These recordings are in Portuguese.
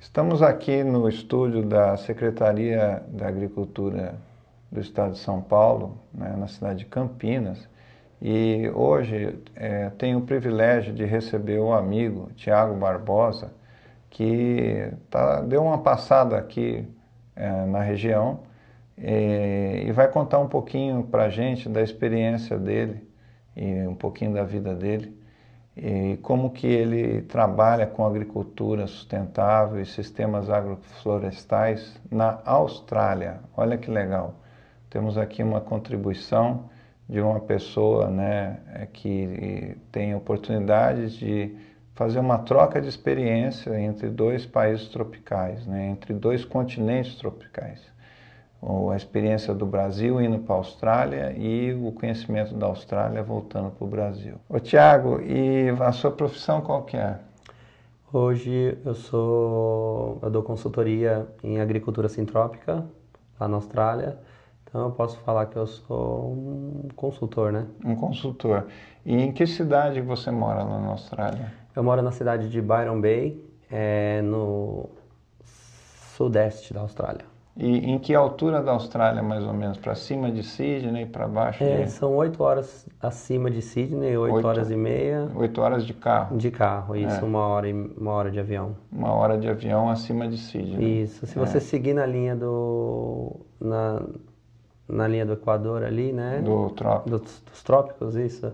Estamos aqui no estúdio da Secretaria da Agricultura do Estado de São Paulo, né, na cidade de Campinas, e hoje é, tenho o privilégio de receber o amigo Tiago Barbosa, que tá, deu uma passada aqui é, na região e, e vai contar um pouquinho para a gente da experiência dele e um pouquinho da vida dele e como que ele trabalha com agricultura sustentável e sistemas agroflorestais na Austrália. Olha que legal. Temos aqui uma contribuição de uma pessoa né, é, que tem oportunidades de fazer uma troca de experiência entre dois países tropicais, né, entre dois continentes tropicais a experiência do Brasil indo para a Austrália e o conhecimento da Austrália voltando para o Brasil. Ô Tiago, e a sua profissão qual que é? Hoje eu sou eu dou consultoria em agricultura sintrópica lá na Austrália. Então eu posso falar que eu sou um consultor, né? Um consultor. E em que cidade você mora lá na Austrália? Eu moro na cidade de Byron Bay, é, no sudeste da Austrália. E em que altura da Austrália, mais ou menos? Para cima de Sydney, para baixo? É, de... São oito horas acima de Sydney, oito horas e meia. Oito horas de carro? De carro, isso, é. uma, hora e, uma hora de avião. Uma hora de avião acima de Sydney. Isso, se é. você seguir na linha do... Na, na linha do Equador ali, né? Do trópico. Do, dos trópicos, isso.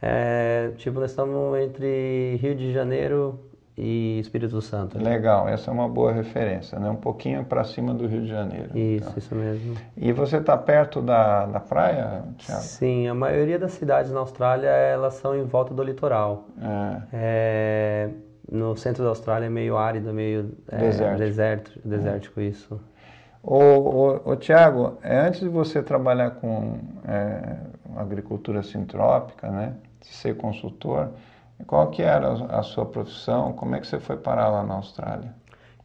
É, tipo, nós estamos entre Rio de Janeiro e Espírito Santo. Né? Legal, essa é uma boa referência, né? Um pouquinho para cima do Rio de Janeiro. Isso, então. isso mesmo. E você está perto da, da praia, Thiago? Sim, a maioria das cidades na Austrália elas são em volta do litoral. É. é no centro da Austrália é meio árido, meio é, deserto, desértico é. isso. Ô, ô, ô Tiago, é, antes de você trabalhar com é, agricultura sintrópica, né, de ser consultor, qual que era a sua profissão? Como é que você foi parar lá na Austrália?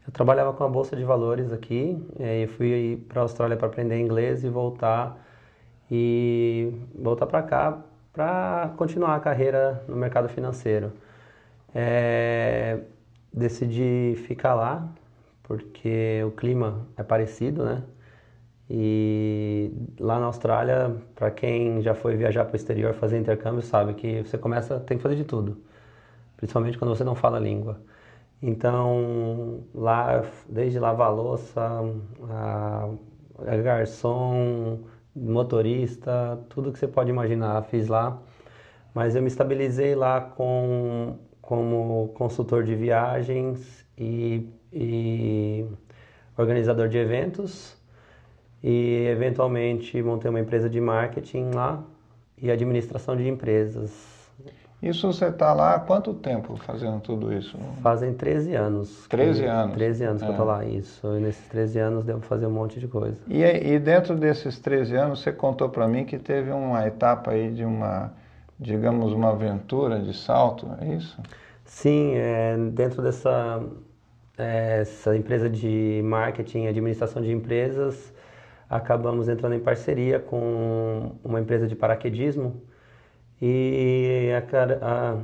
Eu trabalhava com a bolsa de valores aqui, e fui para a Austrália para aprender inglês e voltar e voltar para cá para continuar a carreira no mercado financeiro. É, decidi ficar lá porque o clima é parecido, né? E lá na Austrália, para quem já foi viajar para o exterior fazer intercâmbio, sabe que você começa, tem que fazer de tudo, principalmente quando você não fala a língua. Então, lá, desde lavar louça, a, a garçom, motorista, tudo que você pode imaginar, fiz lá. Mas eu me estabilizei lá com, como consultor de viagens e, e organizador de eventos e eventualmente montei uma empresa de marketing lá e administração de empresas. Isso você está lá há quanto tempo fazendo tudo isso? Fazem 13 anos. 13 que, anos? 13 anos é. que eu estou lá, isso. E nesses 13 anos devo fazer um monte de coisa. E, e dentro desses 13 anos, você contou para mim que teve uma etapa aí de uma, digamos, uma aventura de salto, é isso? Sim, é, dentro dessa é, essa empresa de marketing e administração de empresas, acabamos entrando em parceria com uma empresa de paraquedismo e a, a,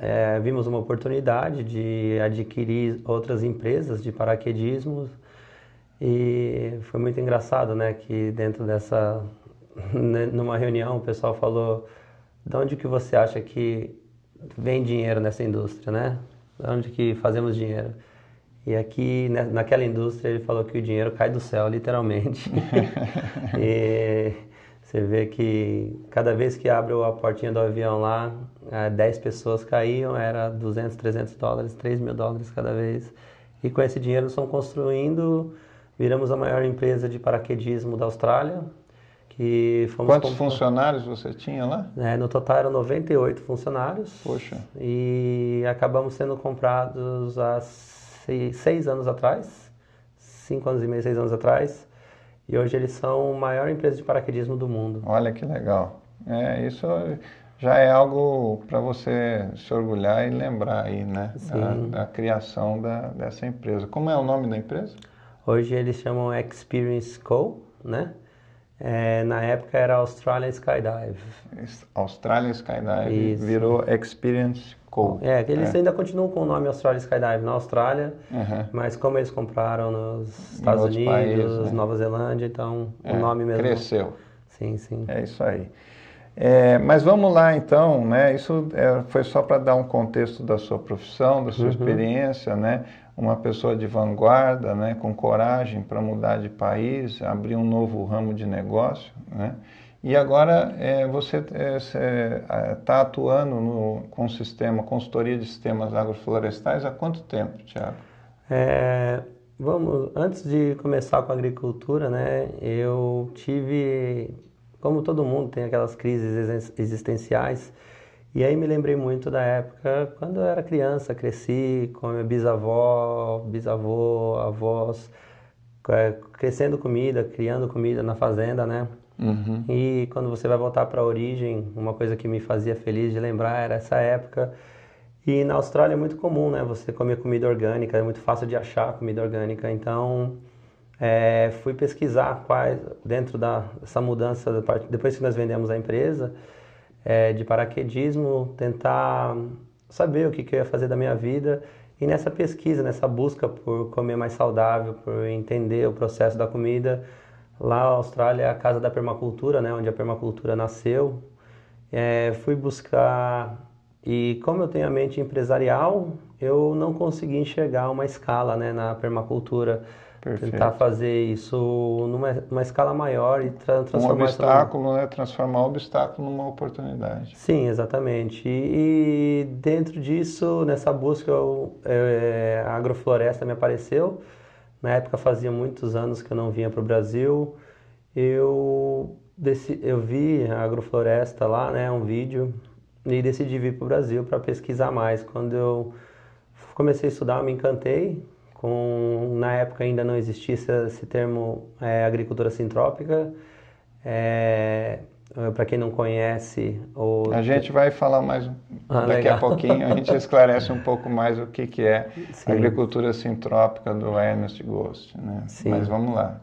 é, vimos uma oportunidade de adquirir outras empresas de paraquedismo e foi muito engraçado, né, que dentro dessa né, numa reunião o pessoal falou de onde que você acha que vem dinheiro nessa indústria, né? De onde que fazemos dinheiro? E aqui, né, naquela indústria, ele falou que o dinheiro cai do céu, literalmente. e você vê que cada vez que abre a portinha do avião lá, 10 é, pessoas caíam, era 200, 300 dólares, 3 mil dólares cada vez. E com esse dinheiro estão construindo, viramos a maior empresa de paraquedismo da Austrália. Que fomos Quantos funcionários você tinha lá? É, no total eram 98 funcionários. Poxa. E acabamos sendo comprados às seis, seis anos atrás, cinco anos e meio, seis anos atrás, e hoje eles são a maior empresa de paraquedismo do mundo. Olha que legal. É, isso já é algo para você se orgulhar e lembrar aí, né? Da, da, criação da, dessa empresa. Como é o nome da empresa? Hoje eles chamam Experience Co, né? É, na época era Australian Skydive. Australian Skydive Isso. virou Experience Co. É, eles é. ainda continuam com o nome Australian Skydive na Austrália, uhum. mas como eles compraram nos Estados Unidos, países, né? Nova Zelândia, então é, o nome mesmo. Cresceu. Sim, sim. É isso aí. É, mas vamos lá então, né? Isso é, foi só para dar um contexto da sua profissão, da sua uhum. experiência, né? Uma pessoa de vanguarda, né? Com coragem para mudar de país, abrir um novo ramo de negócio, né? E agora é, você está é, é tá atuando no, com o sistema, consultoria de sistemas agroflorestais há quanto tempo, Tiago? É, vamos, antes de começar com a agricultura, né? Eu tive como todo mundo tem aquelas crises existenciais. E aí me lembrei muito da época quando eu era criança, cresci com a minha bisavó, bisavô, avós, é, crescendo comida, criando comida na fazenda, né? Uhum. E quando você vai voltar para a origem, uma coisa que me fazia feliz de lembrar era essa época. E na Austrália é muito comum, né? Você comer comida orgânica, é muito fácil de achar comida orgânica. Então, é, fui pesquisar quais, dentro da, dessa mudança, depois que nós vendemos a empresa, é, de paraquedismo, tentar saber o que, que eu ia fazer da minha vida. E nessa pesquisa, nessa busca por comer mais saudável, por entender o processo da comida, lá na Austrália é a casa da permacultura, né, onde a permacultura nasceu. É, fui buscar e como eu tenho a mente empresarial, eu não consegui enxergar uma escala né, na permacultura. Perfeito. Tentar fazer isso numa, numa escala maior e tra transformar... Um obstáculo, né? Transformar o obstáculo numa oportunidade. Sim, exatamente. E, e dentro disso, nessa busca, eu, é, a agrofloresta me apareceu. Na época fazia muitos anos que eu não vinha para o Brasil. Eu, eu vi a agrofloresta lá, né? Um vídeo. E decidi vir para o Brasil para pesquisar mais. Quando eu comecei a estudar, eu me encantei com na época ainda não existia esse, termo é, agricultura sintrópica. É, para quem não conhece, o... a gente vai falar mais ah, daqui legal. a pouquinho. A gente esclarece um pouco mais o que que é Sim. agricultura sintrópica do Ernest Ghost, né? Sim. Mas vamos lá.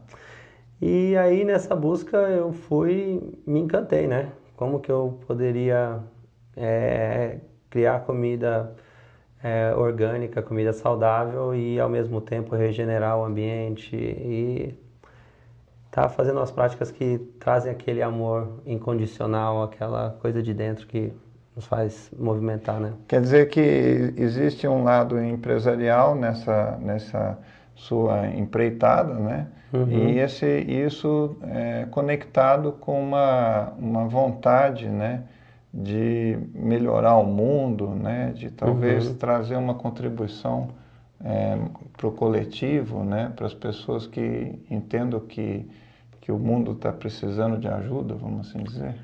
E aí nessa busca eu fui, me encantei, né? Como que eu poderia é, criar comida é, orgânica, comida saudável e ao mesmo tempo regenerar o ambiente e tá fazendo as práticas que trazem aquele amor incondicional, aquela coisa de dentro que nos faz movimentar, né? Quer dizer que existe um lado empresarial nessa nessa sua empreitada, né? Uhum. E esse isso é conectado com uma uma vontade, né? De melhorar o mundo, né? de talvez uhum. trazer uma contribuição é, para o coletivo, né? para as pessoas que entendam que, que o mundo está precisando de ajuda, vamos assim dizer.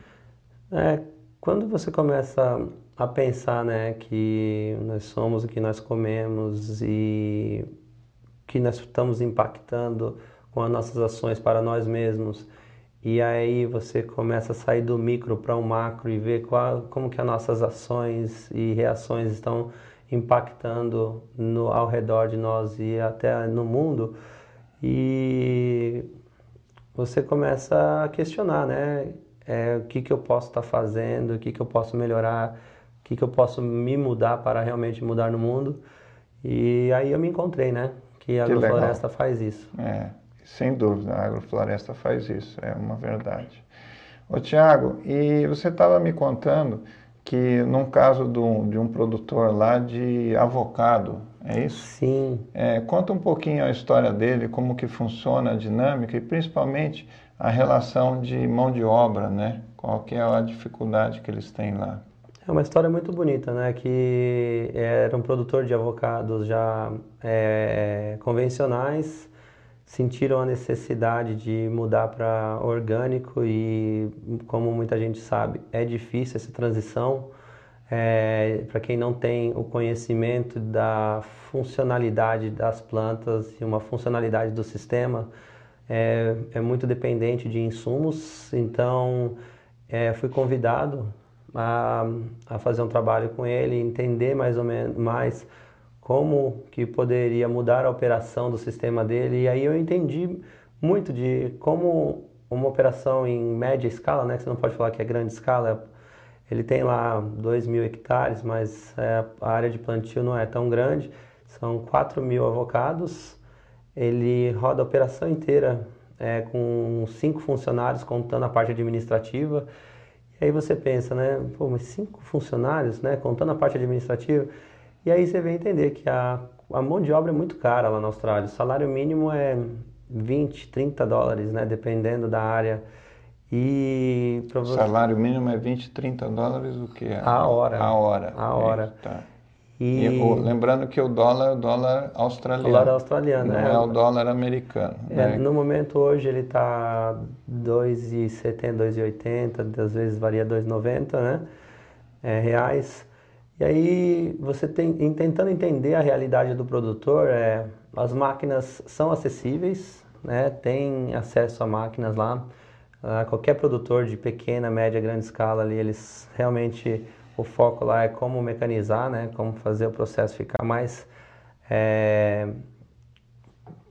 É, quando você começa a pensar né, que nós somos o que nós comemos e que nós estamos impactando com as nossas ações para nós mesmos, e aí você começa a sair do micro para o macro e ver qual, como que as nossas ações e reações estão impactando no, ao redor de nós e até no mundo. E você começa a questionar, né? É, o que, que eu posso estar tá fazendo, o que, que eu posso melhorar, o que, que eu posso me mudar para realmente mudar no mundo. E aí eu me encontrei, né? Que a Agrofloresta faz isso. É. Sem dúvida, a agrofloresta faz isso, é uma verdade. Ô Tiago, e você estava me contando que num caso do, de um produtor lá de avocado, é isso? Sim. É, conta um pouquinho a história dele, como que funciona a dinâmica e principalmente a relação de mão de obra, né? Qual que é a dificuldade que eles têm lá? É uma história muito bonita, né? Que era um produtor de avocados já é, convencionais, sentiram a necessidade de mudar para orgânico e, como muita gente sabe, é difícil essa transição. É, para quem não tem o conhecimento da funcionalidade das plantas e uma funcionalidade do sistema, é, é muito dependente de insumos. Então, é, fui convidado a, a fazer um trabalho com ele, entender mais ou menos mais como que poderia mudar a operação do sistema dele. E aí eu entendi muito de como uma operação em média escala, né, que você não pode falar que é grande escala, ele tem lá 2 mil hectares, mas é, a área de plantio não é tão grande, são 4 mil avocados, ele roda a operação inteira é, com cinco funcionários, contando a parte administrativa, e aí você pensa, né, pô, mas cinco funcionários, né, contando a parte administrativa, e aí você vem entender que a, a mão de obra é muito cara lá na Austrália, o salário mínimo é 20, 30 dólares, né, dependendo da área. E o salário mínimo é 20, 30 dólares o que é? A hora. A hora. A hora. Tá. E, e o, lembrando que o dólar é o dólar australiano. O dólar australiano, não é, é o dólar americano. É, né? No momento hoje ele está 2,70, 2,80, às vezes varia 2,90 né? É, reais. E aí você tem, tentando entender a realidade do produtor, é, as máquinas são acessíveis, né? tem acesso a máquinas lá. Uh, qualquer produtor de pequena, média, grande escala ali, eles realmente o foco lá é como mecanizar, né? Como fazer o processo ficar mais é,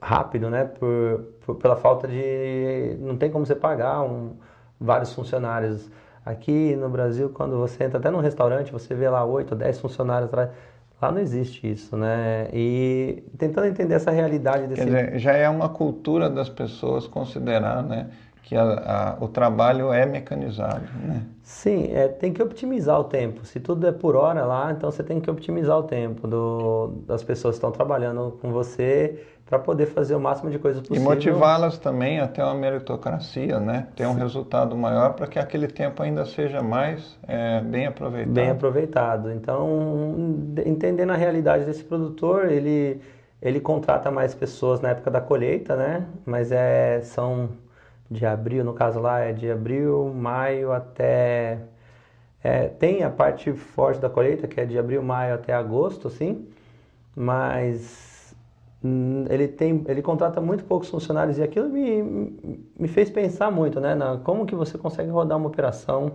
rápido, né? Por, por, pela falta de não tem como você pagar um, vários funcionários. Aqui no Brasil, quando você entra até num restaurante, você vê lá 8 ou 10 funcionários atrás. Lá não existe isso, né? E tentando entender essa realidade desse... Quer dizer, já é uma cultura das pessoas considerar, né? que a, a, o trabalho é mecanizado. Né? Sim, é, tem que otimizar o tempo. Se tudo é por hora lá, então você tem que otimizar o tempo do, das pessoas que estão trabalhando com você para poder fazer o máximo de coisas possível. E motivá-las também até uma meritocracia, né? Ter um Sim. resultado maior para que aquele tempo ainda seja mais é, bem aproveitado. Bem aproveitado. Então, entendendo a realidade desse produtor, ele, ele contrata mais pessoas na época da colheita, né? Mas é, são de abril, no caso lá é de abril, maio até. É, tem a parte forte da colheita, que é de abril, maio até agosto, assim, mas ele tem ele contrata muito poucos funcionários e aquilo me, me fez pensar muito né na como que você consegue rodar uma operação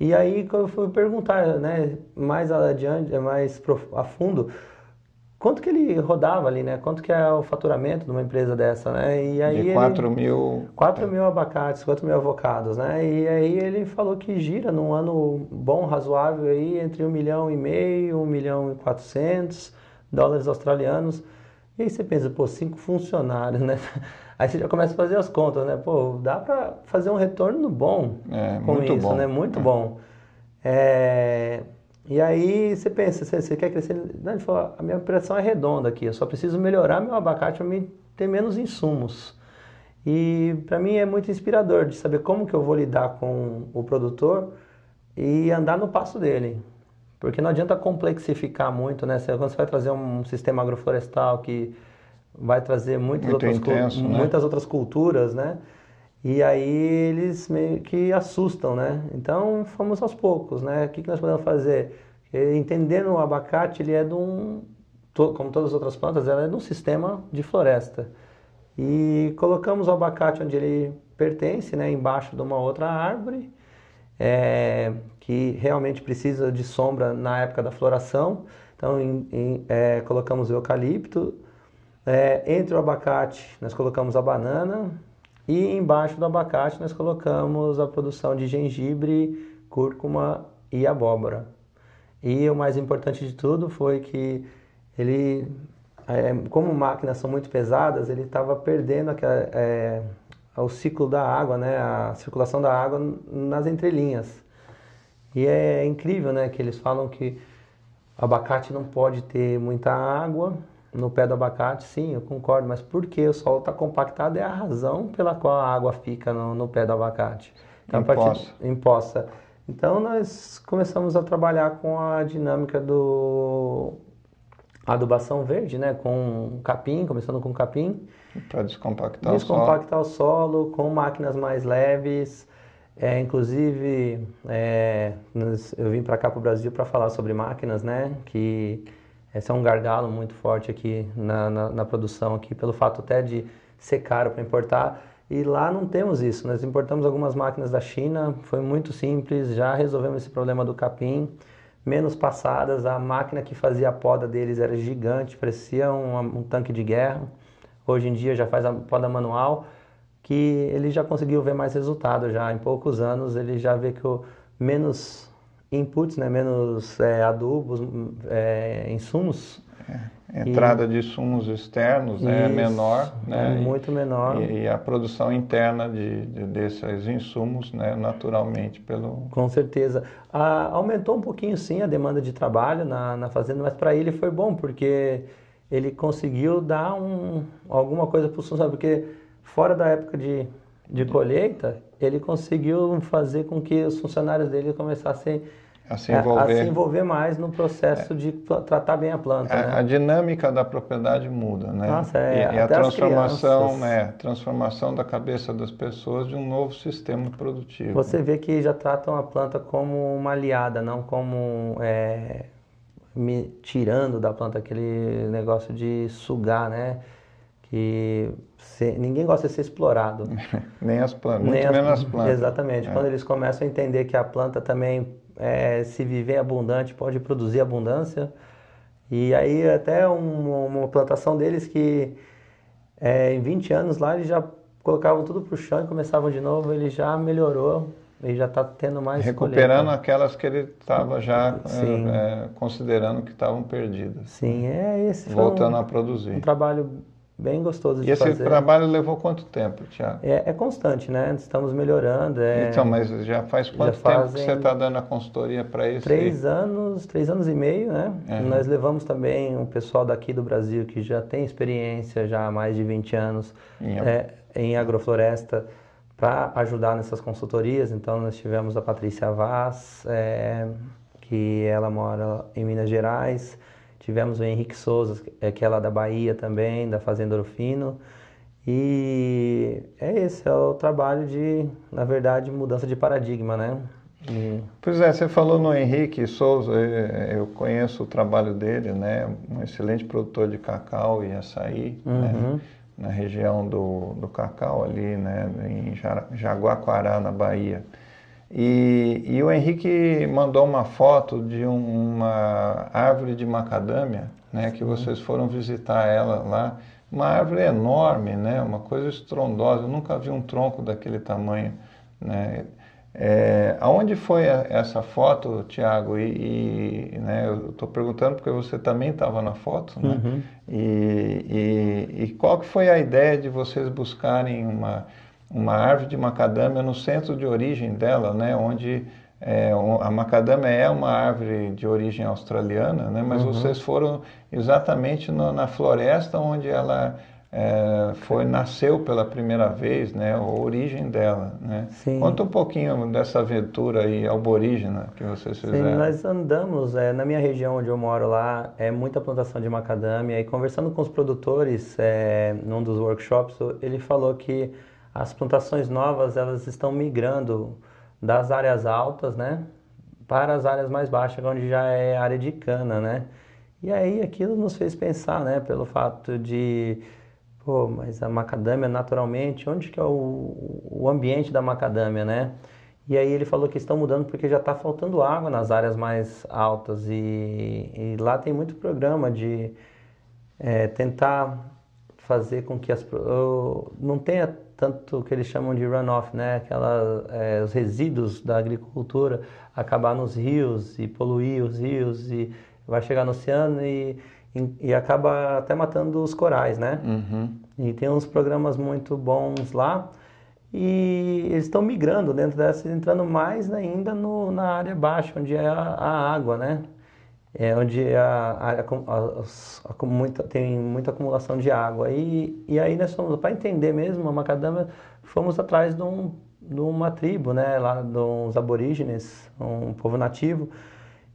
e aí eu fui perguntar né mais adiante mais a fundo quanto que ele rodava ali, né? Quanto que é o faturamento de uma empresa dessa, né? E aí de 4 ele, mil... 4 mil abacates, 4 mil avocados, né? E aí ele falou que gira num ano bom, razoável aí, entre 1 milhão e meio, 1 milhão e 400 dólares australianos. E aí você pensa, pô, cinco funcionários, né? Aí você já começa a fazer as contas, né? Pô, dá para fazer um retorno bom é, com muito isso, bom. né? Muito é. bom. É... E aí você pensa, você, você quer crescer? Não, ele falou, a minha operação é redonda aqui, eu só preciso melhorar meu abacate para me ter menos insumos. E para mim é muito inspirador de saber como que eu vou lidar com o produtor e andar no passo dele. Porque não adianta complexificar muito, né? Quando você vai trazer um sistema agroflorestal que vai trazer muitas, muito outras, intenso, né? muitas outras culturas, né? E aí eles meio que assustam, né? Então fomos aos poucos, né? O que, que nós podemos fazer? Entendendo o abacate, ele é de um, como todas as outras plantas, ela é de um sistema de floresta. E colocamos o abacate onde ele pertence, né? Embaixo de uma outra árvore, é, que realmente precisa de sombra na época da floração. Então em, em, é, colocamos o eucalipto. É, entre o abacate, nós colocamos a banana, e embaixo do abacate nós colocamos a produção de gengibre, cúrcuma e abóbora. E o mais importante de tudo foi que ele, é, como máquinas são muito pesadas, ele estava perdendo é, o ciclo da água, né, a circulação da água nas entrelinhas. E é incrível, né, que eles falam que abacate não pode ter muita água no pé do abacate, sim, eu concordo, mas por que o solo está compactado é a razão pela qual a água fica no, no pé do abacate. Então, imposta. imposta. Então nós começamos a trabalhar com a dinâmica do adubação verde, né, com capim, começando com capim. Para descompactar, descompactar o solo. o solo com máquinas mais leves. É, inclusive, é, eu vim para cá para o Brasil para falar sobre máquinas, né, que esse é um gargalo muito forte aqui na, na, na produção, aqui, pelo fato até de ser caro para importar. E lá não temos isso. Nós importamos algumas máquinas da China, foi muito simples, já resolvemos esse problema do capim. Menos passadas, a máquina que fazia a poda deles era gigante, parecia um, um tanque de guerra. Hoje em dia já faz a poda manual. Que ele já conseguiu ver mais resultado já. Em poucos anos ele já vê que o menos inputs né menos é, adubos é, insumos é, entrada e, de insumos externos né, é menor né, é muito menor. e, e, a produção interna de, de desses insumos né, naturalmente pelo com certeza. A, aumentou um pouquinho sim a demanda de trabalho na, na fazenda mas para ele foi bom porque ele conseguiu dar um, alguma coisa para o funcionário porque fora da época de, de colheita, ele conseguiu fazer com que os funcionários dele começassem a se envolver, a, se envolver mais no processo é. de tratar bem a planta. A, né? a, dinâmica da propriedade muda, né? Nossa, é, e, e a transformação, né? Transformação da cabeça das pessoas de um novo sistema produtivo. Você vê que já tratam a planta como uma aliada, não como é, me tirando da planta aquele negócio de sugar, né? Que ser, ninguém gosta de ser explorado. Nem as plantas, muito menos as plantas. Exatamente. É. Quando eles começam a entender que a planta também, é, se viver abundante, pode produzir abundância. E aí até um, uma plantação deles que é, em 20 anos lá eles já colocavam tudo para o chão e começavam de novo, ele já melhorou ele já está tendo mais recuperando aquelas que ele estava já é, considerando que estavam perdidas sim é esse voltando um, a produzir um trabalho bem gostoso e de fazer. E esse trabalho levou quanto tempo, Tiago? É, é, constante, né? Estamos melhorando. É... Então, mas já faz quanto já tempo que você está dando a consultoria para isso? Três anos, três anos e meio, né? Uhum. Nós levamos também um pessoal daqui do Brasil que já tem experiência já há mais de 20 anos em, é, em agrofloresta para ajudar nessas consultorias. Então, nós tivemos a Patrícia Vaz, é, que ela mora em Minas Gerais, Tivemos o Henrique Souza, é, que é lá da Bahia também, da Fazenda Orofino. E é esse, é o trabalho de, na verdade, mudança de paradigma, né? E... Pois é, você falou no Henrique Souza, eu conheço o trabalho dele, né? Um excelente produtor de cacau e açaí, né? uhum. né? na região do, do cacau ali, né? Em Jaguaquará, na Bahia. E, e, o Henrique mandou uma foto de uma árvore de macadâmia, né, que vocês foram visitar ela lá. Uma árvore enorme, né, uma coisa estrondosa. Eu nunca vi um tronco daquele tamanho. Né. É, aonde foi a, essa foto, Tiago? E, e né, eu estou perguntando porque você também estava na foto, né? Uhum. E, e, e qual que foi a ideia de vocês buscarem uma uma árvore de macadâmia no centro de origem dela, né, onde é, a macadâmia é uma árvore de origem australiana, né, mas uhum. vocês foram exatamente no, na floresta onde ela é, foi nasceu pela primeira vez, né, a origem dela, né? Sim. Conta um pouquinho dessa aventura aí aborígena que vocês fizeram. Sim, nós andamos é, na minha região onde eu moro lá, é muita plantação de macadâmia e conversando com os produtores é, num dos workshops, ele falou que as plantações novas elas estão migrando das áreas altas, né, para as áreas mais baixas, onde já é área de cana, né? E aí aquilo nos fez pensar, né, pelo fato de, pô, mas a macadâmia naturalmente, onde que é o, o ambiente da macadâmia, né? E aí ele falou que estão mudando porque já está faltando água nas áreas mais altas e, e lá tem muito programa de é, tentar fazer com que as não tenha tanto que eles chamam de runoff, né? Aquela, é, os resíduos da agricultura acabar nos rios e poluir os rios e vai chegar no oceano e, e, e acaba até matando os corais, né? Uhum. E tem uns programas muito bons lá e eles estão migrando dentro dessa, entrando mais ainda no, na área baixa, onde é a, a água, né? É, onde a, a, a, muita, tem muita acumulação de água. E, e aí nós fomos, para entender mesmo a macadâmia, fomos atrás de, um, de uma tribo, né, lá uns aborígenes, um povo nativo,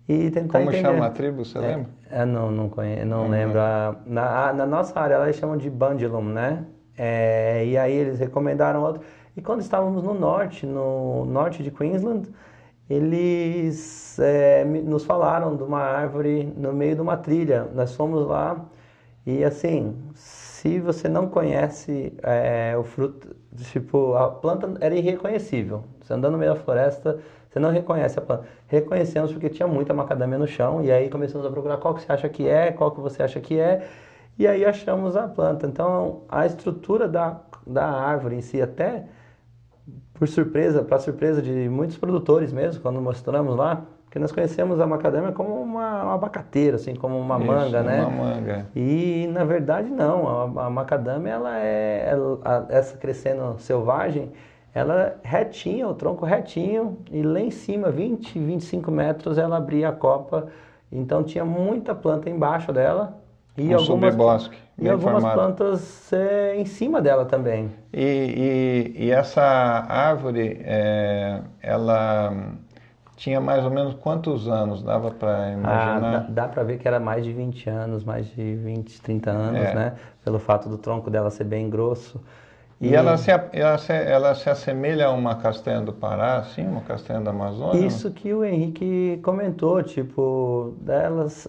e tentar Como entender. chama a tribo, você é, lembra? É, não, não, conheço, não uhum. lembro. Na, na nossa área, elas chamam de Bandilum, né? É, e aí eles recomendaram outro. E quando estávamos no norte, no norte de Queensland, eles é, nos falaram de uma árvore no meio de uma trilha. Nós fomos lá e assim, se você não conhece é, o fruto, tipo, a planta era irreconhecível. Você andando no meio da floresta, você não reconhece a planta. Reconhecemos porque tinha muita macadâmia no chão e aí começamos a procurar qual que você acha que é, qual que você acha que é. E aí achamos a planta. Então, a estrutura da da árvore em si, até por surpresa, para surpresa de muitos produtores mesmo, quando mostramos lá, porque nós conhecemos a macadâmia como uma, uma abacateira, assim, como uma Isso, manga, né? Uma manga. E na verdade não, a, a macadâmia ela é ela- a- essa crescendo selvagem, ela é retinha, o tronco retinho e lá em cima, 20, 25 metros, ela abria a copa, então tinha muita planta embaixo dela e Um algumas subbosque, e algumas formado. plantas é, em cima dela também. E, e, e essa árvore, é, ela tinha mais ou menos quantos anos? Dava para Ah, imaginar? dá, dá para ver que era mais de 20 anos, mais de 20, 30 anos, É. né? Pelo fato do tronco dela ser bem grosso. E ela se, ela, se, ela se assemelha a uma castanha do Pará, assim, uma castanha da Amazônia? Isso que o Henrique comentou, tipo, delas.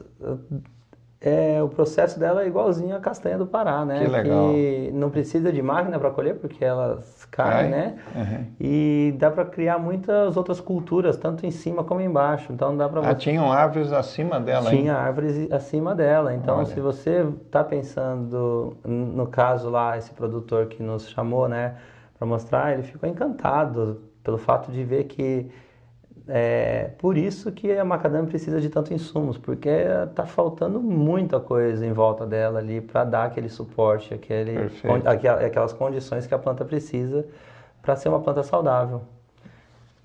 É, o processo dela é igualzinho à castanha do Pará, né? Que legal. Que não precisa de máquina para colher, porque elas caem, Cai? né? Uhum. E dá para criar muitas outras culturas, tanto em cima como embaixo. Então dá para Ah, tinham árvores acima dela tinha ainda? árvores acima dela. Então, Olha. se você está pensando, no caso lá, esse produtor que nos chamou, né, para mostrar, ele ficou encantado pelo fato de ver que é por isso que a macadâmia precisa de tanto insumos, porque está faltando muita coisa em volta dela ali para dar aquele suporte, aquele, aquelas condições que a planta precisa para ser uma planta saudável.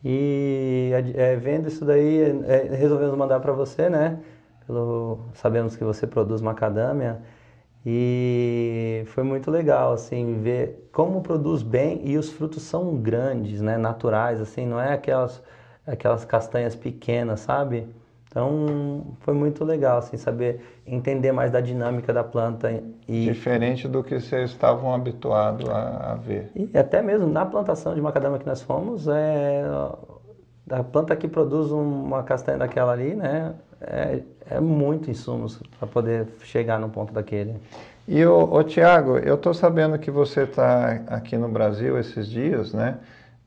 E é, vendo isso daí, é, resolvemos mandar para você, né? Pelo, sabemos que você produz macadâmia e foi muito legal assim ver como produz bem e os frutos são grandes, né? Naturais, assim, não é aquelas aquelas castanhas pequenas, sabe? Então foi muito legal assim saber entender mais da dinâmica da planta e Diferente do que vocês estavam habituados a, a ver. e até mesmo na plantação de macadâmia que nós fomos, é, a planta que produz uma castanha daquela ali, né, é, é muito insumos para poder chegar no ponto daquele. E o Tiago, eu estou sabendo que você está aqui no Brasil esses dias, né?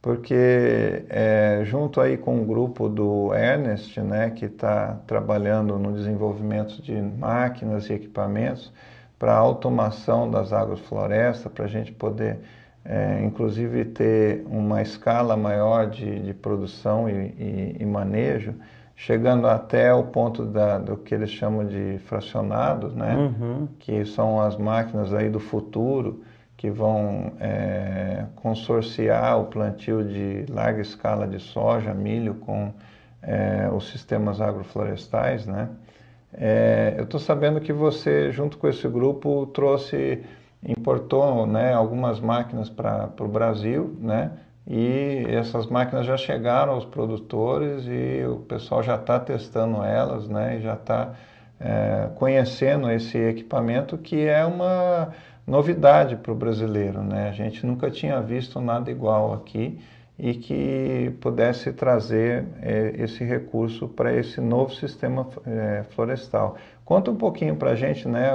Porque é, junto aí com o grupo do Ernest, né, que está trabalhando no desenvolvimento de máquinas e equipamentos para automação das agroflorestas, para a gente poder, é, inclusive, ter uma escala maior de, de produção e, e, e manejo, chegando até o ponto da, do que eles chamam de fracionados, né? Uhum. que são as máquinas aí do futuro que vão é, consorciar o plantio de larga escala de soja, milho com é, os sistemas agroflorestais, né? É, eu estou sabendo que você, junto com esse grupo, trouxe, importou, né, algumas máquinas para o Brasil, né? E essas máquinas já chegaram aos produtores e o pessoal já está testando elas, né? E já está é, conhecendo esse equipamento que é uma novidade para o brasileiro, né? A gente nunca tinha visto nada igual aqui e que pudesse trazer é, esse recurso para esse novo sistema é, florestal. Conta um pouquinho para a gente, né?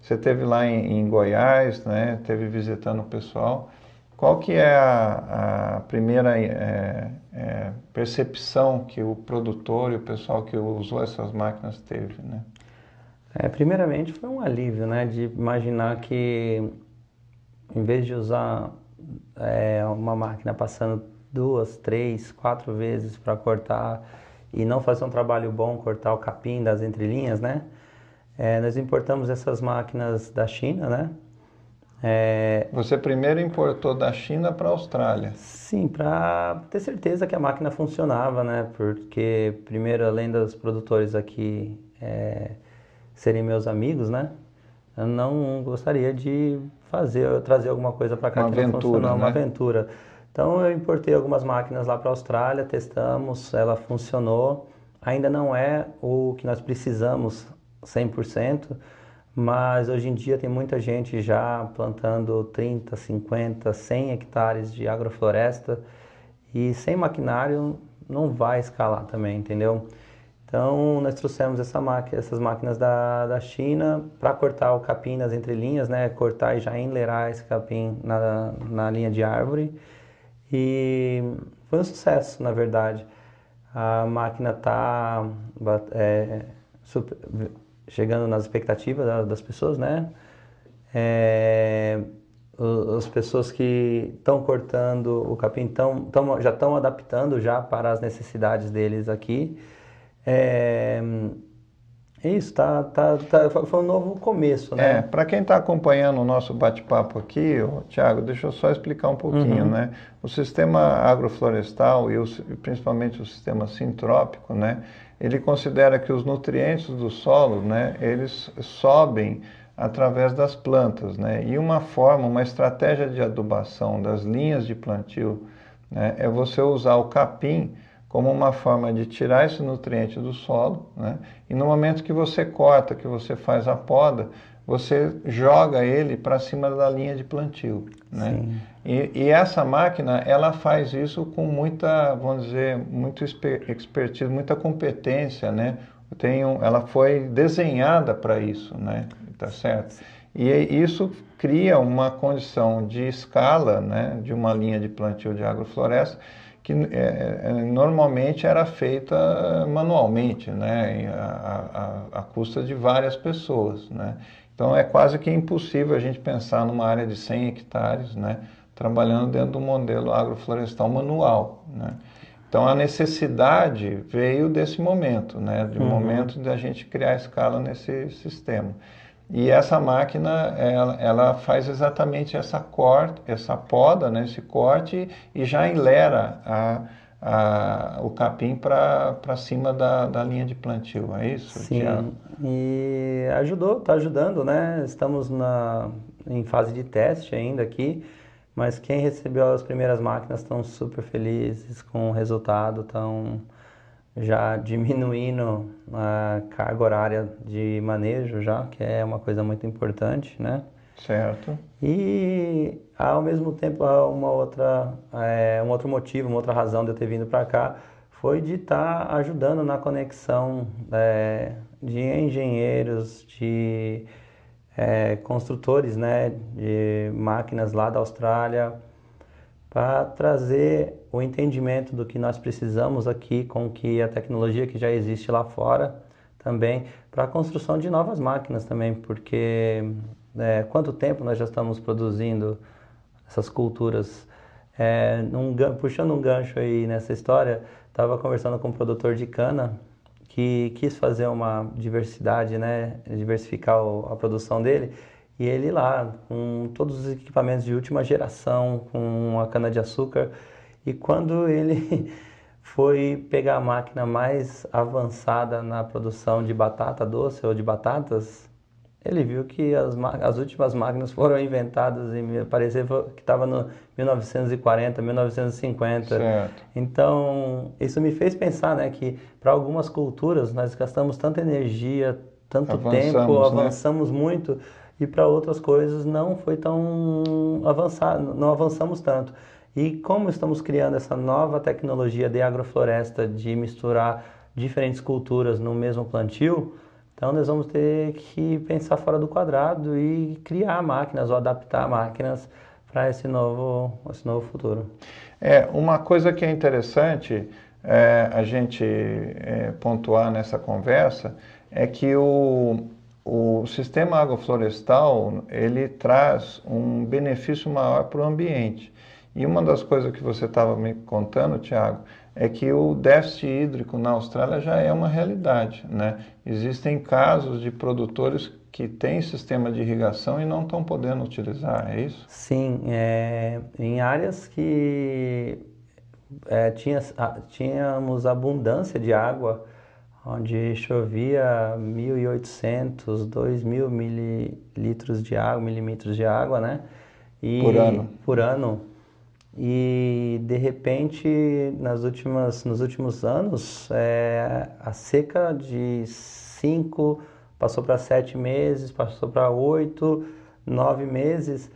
Você teve lá em, em Goiás, né? Teve visitando o pessoal. Qual que é a, a primeira é, é, percepção que o produtor e o pessoal que usou essas máquinas teve, né? É, primeiramente foi um alívio, né, de imaginar que em vez de usar é, uma máquina passando duas, três, quatro vezes para cortar e não fazer um trabalho bom, cortar o capim das entrelinhas, né? É, nós importamos essas máquinas da China, né? É, Você primeiro importou da China para a Austrália. Sim, para ter certeza que a máquina funcionava, né? Porque, primeiro, além dos produtores aqui é, serem meus amigos, né? Eu não gostaria de fazer, trazer alguma coisa para cá Uma que não funcionou, uma né? aventura. Então, eu importei algumas máquinas lá para a Austrália, testamos, ela funcionou. Ainda não é o que nós precisamos 100%, mas hoje em dia tem muita gente já plantando 30, 50, 100 hectares de agrofloresta e sem maquinário não vai escalar também, entendeu? Então nós trouxemos essa máquina, essas máquinas da, da China para cortar o capim nas entrelinhas, né? Cortar e já enleirar esse capim na, na linha de árvore e foi um sucesso, na verdade. A máquina está chegando nas expectativas da- das pessoas, né? É, as pessoas que estão cortando o capim tão, tão, já estão adaptando já para as necessidades deles aqui. É, é isso, tá, tá, tá, foi um novo começo, né? É, para quem está acompanhando o nosso bate-papo aqui, Tiago, deixa eu só explicar um pouquinho, uhum. né? O sistema agroflorestal e o, principalmente o sistema sintrópico, né? Ele considera que os nutrientes do solo, né? Eles sobem através das plantas, né? E uma forma, uma estratégia de adubação das linhas de plantio, né? É você usar o capim como uma forma de tirar esse nutriente do solo, né? e no momento que você corta, que você faz a poda, você joga ele para cima da linha de plantio. Né? E, e, essa máquina, ela faz isso com muita, vamos dizer, muito expertise, muita competência, né? Tem um, ela foi desenhada para isso, né? Tá certo? E isso cria uma condição de escala, né, de uma linha de plantio de agrofloresta, que é, é, normalmente era feita manualmente, né, a, a, a, custa de várias pessoas. Né? Então é quase que impossível a gente pensar numa área de 100 hectares né, trabalhando dentro do modelo agroflorestal manual. Né? Então a necessidade veio desse momento, né, de um uhum. momento de a gente criar escala nesse sistema. E essa máquina, ela, ela, faz exatamente essa corte, essa poda, né, esse corte, e já enlera a, a, o capim para cima da, da linha de plantio, é isso? Sim, Thiago? e ajudou, está ajudando, né? Estamos na, em fase de teste ainda aqui, mas quem recebeu as primeiras máquinas estão super felizes com o resultado, estão já diminuindo a carga horária de manejo já, que é uma coisa muito importante, né? Certo. E ao mesmo tempo uma outra é, um outro motivo, uma outra razão de eu ter vindo para cá foi de estar tá ajudando na conexão é, de engenheiros, de é, construtores, né, de máquinas lá da Austrália, para trazer o entendimento do que nós precisamos aqui com que a tecnologia que já existe lá fora também para a construção de novas máquinas também, porque é, quanto tempo nós já estamos produzindo essas culturas? É, num, puxando um gancho aí nessa história, estava conversando com um produtor de cana que quis fazer uma diversidade, né, diversificar o, a produção dele e ele lá, com todos os equipamentos de última geração, com a cana-de-açúcar. E quando ele foi pegar a máquina mais avançada na produção de batata doce ou de batatas, ele viu que as, as últimas máquinas foram inventadas e parecia que estava no 1940, 1950. Certo. Então, isso me fez pensar né, que para algumas culturas nós gastamos tanta energia, tanto avançamos, tempo, né? avançamos muito e para outras coisas não foi tão avançado, não avançamos tanto. E como estamos criando essa nova tecnologia de agrofloresta, de misturar diferentes culturas no mesmo plantio, então nós vamos ter que pensar fora do quadrado e criar máquinas ou adaptar máquinas para esse novo, esse novo futuro. É, uma coisa que é interessante é, a gente é, pontuar nessa conversa é que o, o sistema agroflorestal ele traz um benefício maior para o ambiente. E uma das coisas que você estava me contando, Tiago, é que o déficit hídrico na Austrália já é uma realidade. Né? Existem casos de produtores que têm sistema de irrigação e não estão podendo utilizar, é isso? Sim, é, em áreas que é, tinha, tínhamos abundância de água, onde chovia 1.800, 2.000 mililitros de água, milímetros de água, né? E, por ano. Por ano. E de repente, nas últimas, nos últimos anos, é, a seca de 5 passou para 7 meses, passou para 8, 9 meses.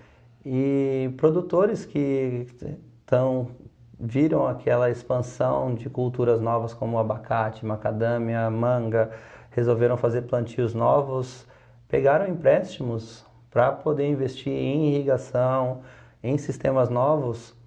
E produtores que estão viram aquela expansão de culturas novas como abacate, macadâmia, manga, resolveram fazer plantios novos, pegaram empréstimos para poder investir em irrigação, em sistemas novos.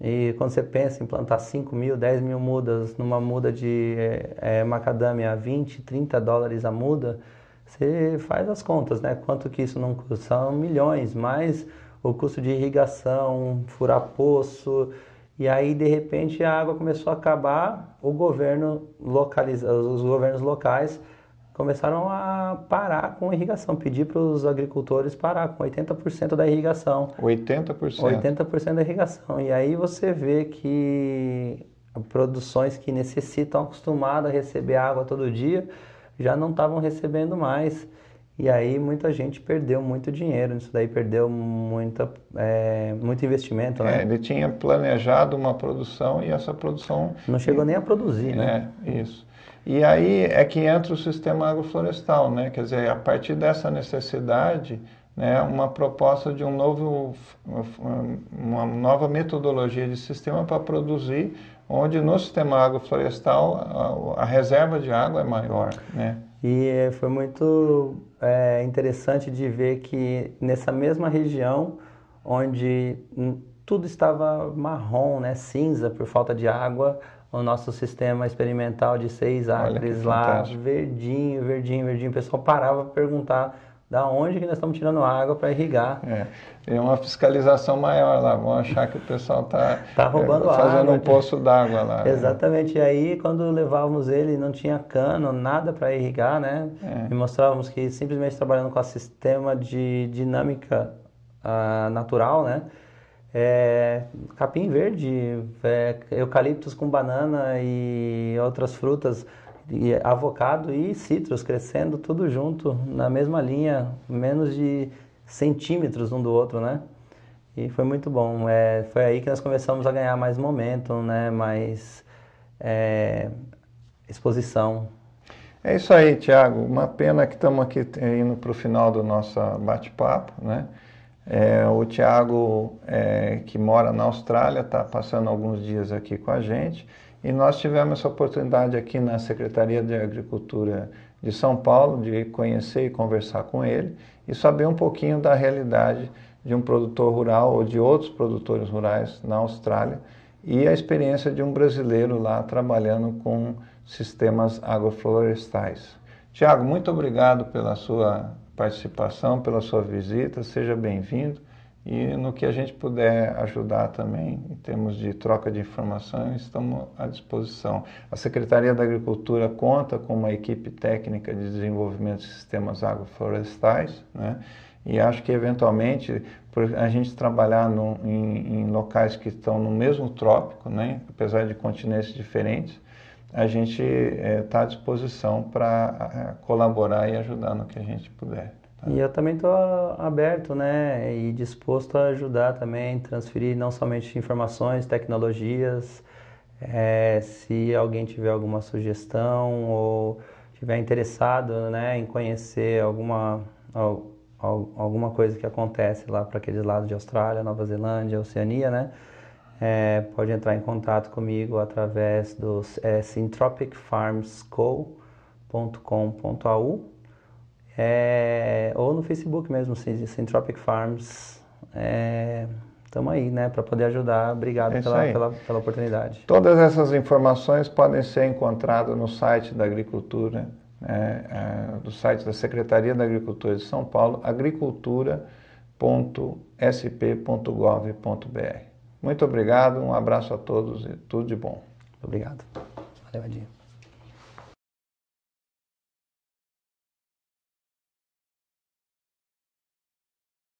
E quando você pensa em plantar 5 mil, 10 mil mudas numa muda de é, macadâmia a 20, 30 dólares a muda, você faz as contas, né? Quanto que isso não custa? São milhões, mais o custo de irrigação, furar poço. E aí, de repente, a água começou a acabar, o governo localiza, os governos locais começaram a parar com a irrigação, pedir para os agricultores parar com 80% da irrigação. 80%? 80% da irrigação. E aí você vê que produções que necessitam acostumado a receber água todo dia já não estavam recebendo mais. E aí muita gente perdeu muito dinheiro, isso daí perdeu muita, é, muito investimento, né? É, ele tinha planejado uma produção e essa produção... Não chegou nem a produzir, né? É, isso. E aí é que entra o sistema agroflorestal, né? Quer dizer, a partir dessa necessidade, né, uma proposta de um novo, uma nova metodologia de sistema para produzir, onde no sistema agroflorestal a, a reserva de água é maior, né? E foi muito é, interessante de ver que nessa mesma região, onde tudo estava marrom, né, cinza por falta de água, o nosso sistema experimental de seis acres lá, fantástico. verdinho, verdinho, verdinho. O pessoal parava para perguntar da onde que nós estamos tirando água para irrigar. É, tem uma fiscalização maior lá, vão achar que o pessoal está tá roubando é, fazendo água. um poço d'água lá. Né? Exatamente, e aí quando levávamos ele não tinha cano, nada para irrigar, né? É. E mostrávamos que simplesmente trabalhando com o sistema de dinâmica uh, natural, né? É, capim verde, é, eucaliptos com banana e outras frutas, e avocado e citros crescendo tudo junto na mesma linha, menos de centímetros um do outro, né? E foi muito bom. É, foi aí que nós começamos a ganhar mais momento, né? Mais é, exposição. É isso aí, Tiago. Uma pena que estamos aqui indo para o final do nosso bate-papo, né? É, o Tiago, é, que mora na Austrália, está passando alguns dias aqui com a gente e nós tivemos essa oportunidade aqui na Secretaria de Agricultura de São Paulo de conhecer e conversar com ele e saber um pouquinho da realidade de um produtor rural ou de outros produtores rurais na Austrália e a experiência de um brasileiro lá trabalhando com sistemas agroflorestais. Tiago, muito obrigado pela sua participação, pela sua visita, seja bem-vindo. E no que a gente puder ajudar também, em termos de troca de informações, estamos à disposição. A Secretaria da Agricultura conta com uma equipe técnica de desenvolvimento de sistemas agroflorestais, né? e acho que eventualmente, a gente trabalhar no, em, em, locais que estão no mesmo trópico, né? apesar de continentes diferentes, a gente está eh, é, à disposição para eh, colaborar e ajudar no que a gente puder. Tá? E eu também estou aberto, né, e disposto a ajudar também, transferir não somente informações, tecnologias, é, se alguém tiver alguma sugestão ou tiver interessado, né, em conhecer alguma alguma coisa que acontece lá para aqueles lados de Austrália, Nova Zelândia, Oceania, né? É, pode entrar em contato comigo através do é, syntropicfarmsco.com.au é, ou no Facebook mesmo, Syntropic Farms. Estamos é, aí, né, para poder ajudar. Obrigado é pela, pela, pela, oportunidade. Todas essas informações podem ser encontradas no site da Agricultura, né, é, do site da Secretaria da Agricultura de São Paulo, agricultura.sp.gov.br. Muito obrigado, um abraço a todos e tudo de bom. Obrigado. Valeu, Adinho.